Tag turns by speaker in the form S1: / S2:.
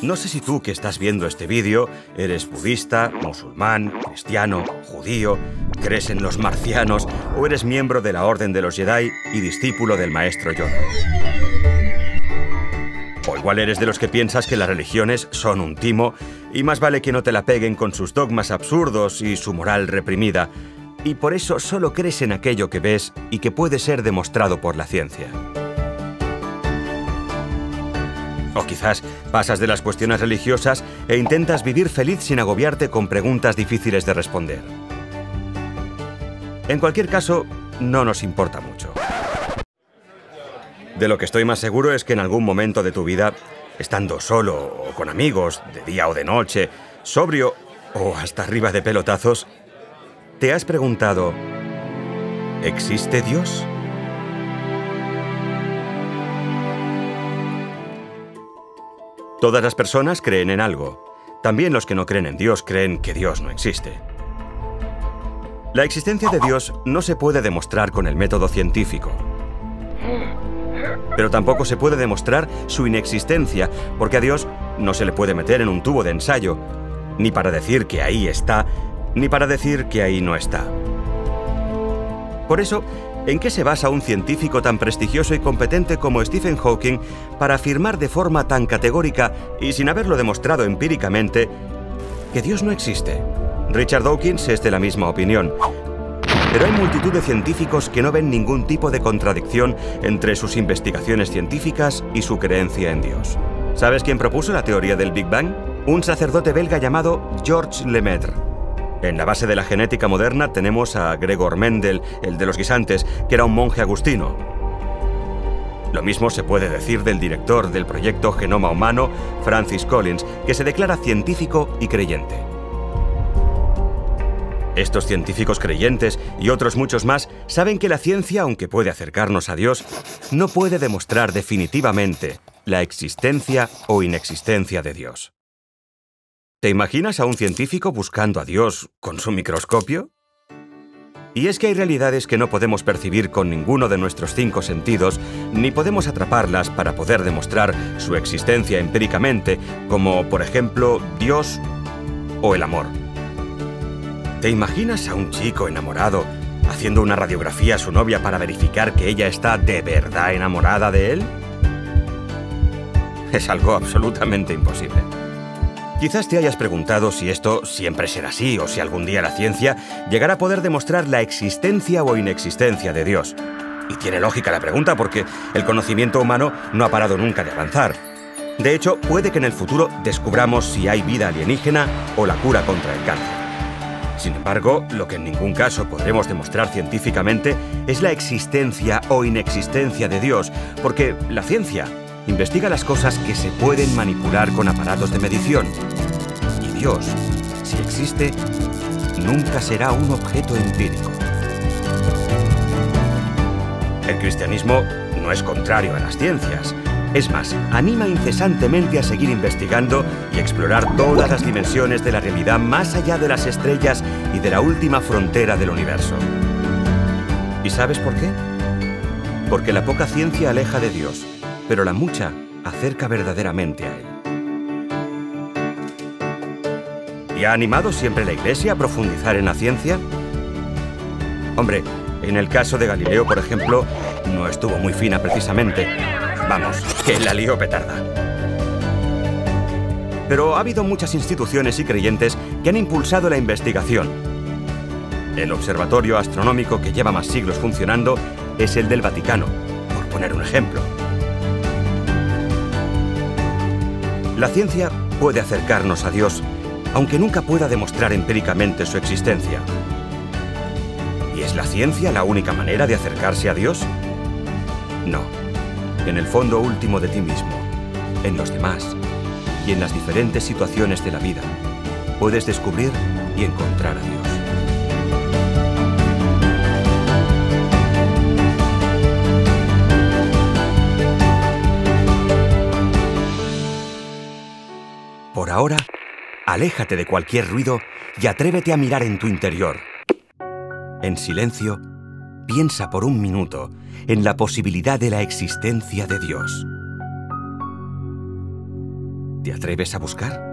S1: No sé si tú que estás viendo este vídeo eres budista, musulmán, cristiano, judío, crees en los marcianos o eres miembro de la Orden de los Jedi y discípulo del Maestro Yoda. O igual eres de los que piensas que las religiones son un timo y más vale que no te la peguen con sus dogmas absurdos y su moral reprimida, y por eso solo crees en aquello que ves y que puede ser demostrado por la ciencia. O quizás pasas de las cuestiones religiosas e intentas vivir feliz sin agobiarte con preguntas difíciles de responder. En cualquier caso, no nos importa mucho. De lo que estoy más seguro es que en algún momento de tu vida, estando solo o con amigos, de día o de noche, sobrio o hasta arriba de pelotazos, te has preguntado, ¿existe Dios? Todas las personas creen en algo. También los que no creen en Dios creen que Dios no existe. La existencia de Dios no se puede demostrar con el método científico. Pero tampoco se puede demostrar su inexistencia, porque a Dios no se le puede meter en un tubo de ensayo, ni para decir que ahí está, ni para decir que ahí no está. Por eso, ¿en qué se basa un científico tan prestigioso y competente como Stephen Hawking para afirmar de forma tan categórica y sin haberlo demostrado empíricamente que Dios no existe? Richard Dawkins es de la misma opinión. Pero hay multitud de científicos que no ven ningún tipo de contradicción entre sus investigaciones científicas y su creencia en Dios. ¿Sabes quién propuso la teoría del Big Bang? Un sacerdote belga llamado Georges Lemaitre. En la base de la genética moderna tenemos a Gregor Mendel, el de los guisantes, que era un monje agustino. Lo mismo se puede decir del director del proyecto Genoma Humano, Francis Collins, que se declara científico y creyente. Estos científicos creyentes y otros muchos más saben que la ciencia, aunque puede acercarnos a Dios, no puede demostrar definitivamente la existencia o inexistencia de Dios. ¿Te imaginas a un científico buscando a Dios con su microscopio? Y es que hay realidades que no podemos percibir con ninguno de nuestros cinco sentidos, ni podemos atraparlas para poder demostrar su existencia empíricamente, como por ejemplo Dios o el amor. ¿Te imaginas a un chico enamorado haciendo una radiografía a su novia para verificar que ella está de verdad enamorada de él? Es algo absolutamente imposible. Quizás te hayas preguntado si esto siempre será así o si algún día la ciencia llegará a poder demostrar la existencia o inexistencia de Dios. Y tiene lógica la pregunta porque el conocimiento humano no ha parado nunca de avanzar. De hecho, puede que en el futuro descubramos si hay vida alienígena o la cura contra el cáncer. Sin embargo, lo que en ningún caso podremos demostrar científicamente es la existencia o inexistencia de Dios, porque la ciencia investiga las cosas que se pueden manipular con aparatos de medición. Y Dios, si existe, nunca será un objeto empírico. El cristianismo no es contrario a las ciencias. Es más, anima incesantemente a seguir investigando y explorar todas las dimensiones de la realidad más allá de las estrellas y de la última frontera del universo. ¿Y sabes por qué? Porque la poca ciencia aleja de Dios pero la mucha acerca verdaderamente a Él. ¿Y ha animado siempre la Iglesia a profundizar en la ciencia? Hombre, en el caso de Galileo, por ejemplo, no estuvo muy fina precisamente. Vamos, que la lió petarda. Pero ha habido muchas instituciones y creyentes que han impulsado la investigación. El observatorio astronómico que lleva más siglos funcionando es el del Vaticano, por poner un ejemplo. La ciencia puede acercarnos a Dios, aunque nunca pueda demostrar empíricamente su existencia. ¿Y es la ciencia la única manera de acercarse a Dios? No. En el fondo último de ti mismo, en los demás y en las diferentes situaciones de la vida, puedes descubrir y encontrar a Dios. Ahora, aléjate de cualquier ruido y atrévete a mirar en tu interior. En silencio, piensa por un minuto en la posibilidad de la existencia de Dios. ¿Te atreves a buscar?